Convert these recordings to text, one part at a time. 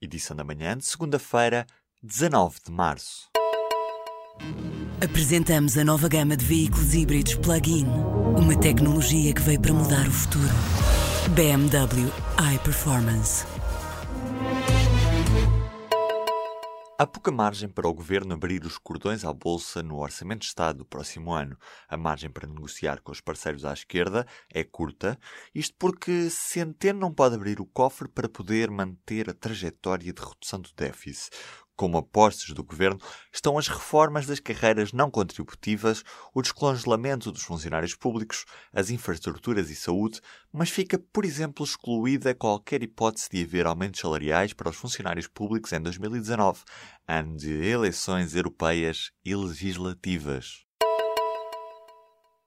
edição da manhã de segunda-feira, 19 de março. Apresentamos a nova gama de veículos híbridos plug-in. Uma tecnologia que veio para mudar o futuro. BMW iPerformance. Há pouca margem para o governo abrir os cordões à bolsa no Orçamento de Estado do próximo ano. A margem para negociar com os parceiros à esquerda é curta, isto porque Centeno não pode abrir o cofre para poder manter a trajetória de redução do déficit como apostas do governo, estão as reformas das carreiras não contributivas, o descongelamento dos funcionários públicos, as infraestruturas e saúde, mas fica, por exemplo, excluída qualquer hipótese de haver aumentos salariais para os funcionários públicos em 2019, ano de eleições europeias e legislativas.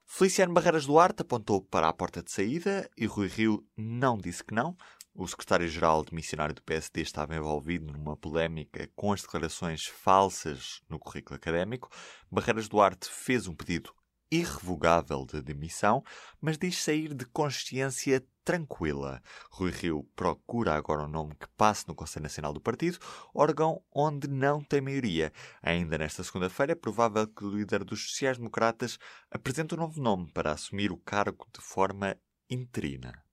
Feliciano Barreiras Duarte apontou para a porta de saída e Rui Rio não disse que não. O secretário-geral de missionário do PSD estava envolvido numa polémica com as declarações falsas no currículo académico. Barreiras Duarte fez um pedido irrevogável de demissão, mas diz sair de consciência tranquila. Rui Rio procura agora um nome que passe no Conselho Nacional do Partido, órgão onde não tem maioria. Ainda nesta segunda-feira é provável que o líder dos sociais-democratas apresente um novo nome para assumir o cargo de forma interina.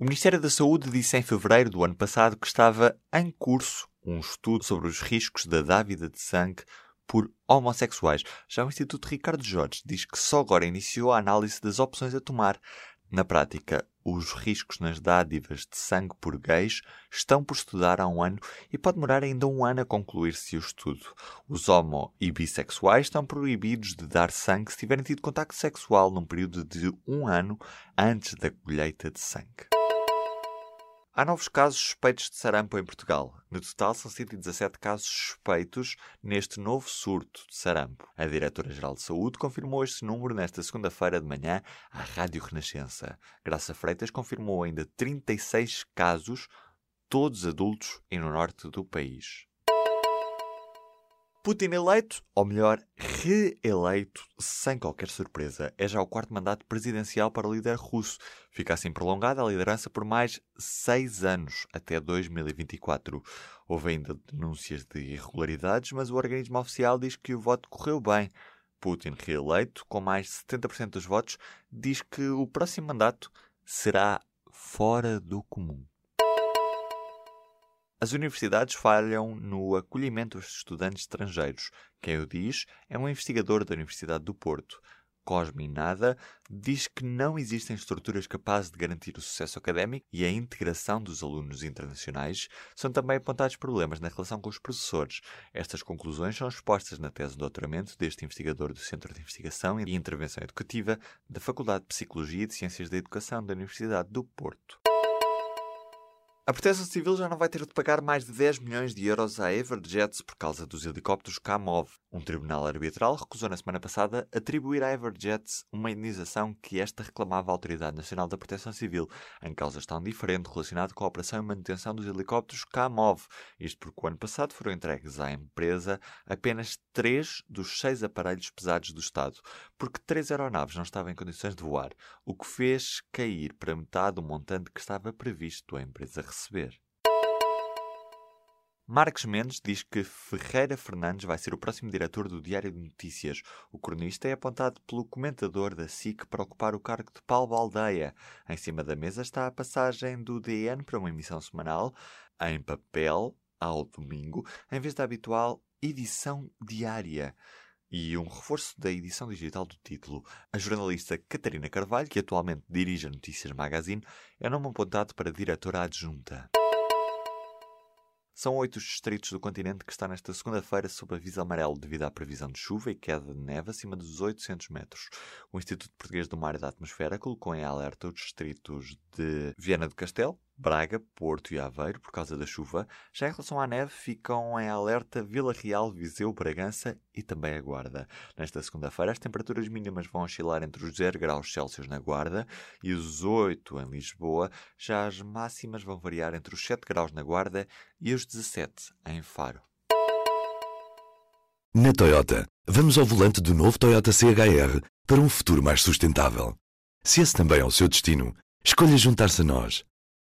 O Ministério da Saúde disse em fevereiro do ano passado que estava em curso um estudo sobre os riscos da dávida de sangue por homossexuais. Já o Instituto Ricardo Jorge diz que só agora iniciou a análise das opções a tomar. Na prática, os riscos nas dádivas de sangue por gays estão por estudar há um ano e pode demorar ainda um ano a concluir-se o estudo. Os homo e bissexuais estão proibidos de dar sangue se tiverem tido contacto sexual num período de um ano antes da colheita de sangue. Há novos casos suspeitos de sarampo em Portugal. No total, são 117 casos suspeitos neste novo surto de sarampo. A Diretora-Geral de Saúde confirmou este número nesta segunda-feira de manhã à Rádio Renascença. Graça Freitas confirmou ainda 36 casos, todos adultos e no norte do país. Putin eleito, ou melhor, reeleito, sem qualquer surpresa. É já o quarto mandato presidencial para o líder russo. Fica assim prolongada a liderança por mais seis anos, até 2024. Houve ainda denúncias de irregularidades, mas o organismo oficial diz que o voto correu bem. Putin, reeleito, com mais de 70% dos votos, diz que o próximo mandato será fora do comum. As universidades falham no acolhimento dos estudantes estrangeiros. Quem o diz é um investigador da Universidade do Porto. Cosme Nada diz que não existem estruturas capazes de garantir o sucesso académico e a integração dos alunos internacionais. São também apontados problemas na relação com os professores. Estas conclusões são expostas na tese de doutoramento deste investigador do Centro de Investigação e Intervenção Educativa da Faculdade de Psicologia e de Ciências da Educação da Universidade do Porto. A Proteção Civil já não vai ter de pagar mais de 10 milhões de euros à Everjets por causa dos helicópteros Kamov. Um tribunal arbitral recusou na semana passada atribuir à Everjets uma indenização que esta reclamava à Autoridade Nacional da Proteção Civil, em causa tão diferente relacionado com a operação e manutenção dos helicópteros Kamov. Isto porque o ano passado foram entregues à empresa apenas três dos seis aparelhos pesados do Estado, porque três aeronaves não estavam em condições de voar, o que fez cair para metade o montante que estava previsto à empresa receber. Marcos Mendes diz que Ferreira Fernandes vai ser o próximo diretor do Diário de Notícias. O cronista é apontado pelo comentador da SIC para ocupar o cargo de Paulo Baldeia. Em cima da mesa está a passagem do DN para uma emissão semanal, em papel, ao domingo, em vez da habitual edição diária e um reforço da edição digital do título. A jornalista Catarina Carvalho, que atualmente dirige a Notícias Magazine, é nome apontado para diretora adjunta. São oito os distritos do continente que estão nesta segunda-feira sob aviso amarelo devido à previsão de chuva e queda de neve acima dos 800 metros. O Instituto Português do Mar e da Atmosfera colocou em alerta os distritos de Viana do Castelo, Braga, Porto e Aveiro, por causa da chuva. Já em relação à neve, ficam em alerta Vila Real, Viseu, Bragança e também a Guarda. Nesta segunda-feira, as temperaturas mínimas vão oscilar entre os 0 graus Celsius na Guarda e os 8 em Lisboa. Já as máximas vão variar entre os 7 graus na Guarda e os 17 em Faro. Na Toyota, vamos ao volante do novo Toyota CHR para um futuro mais sustentável. Se esse também é o seu destino, escolha juntar-se a nós.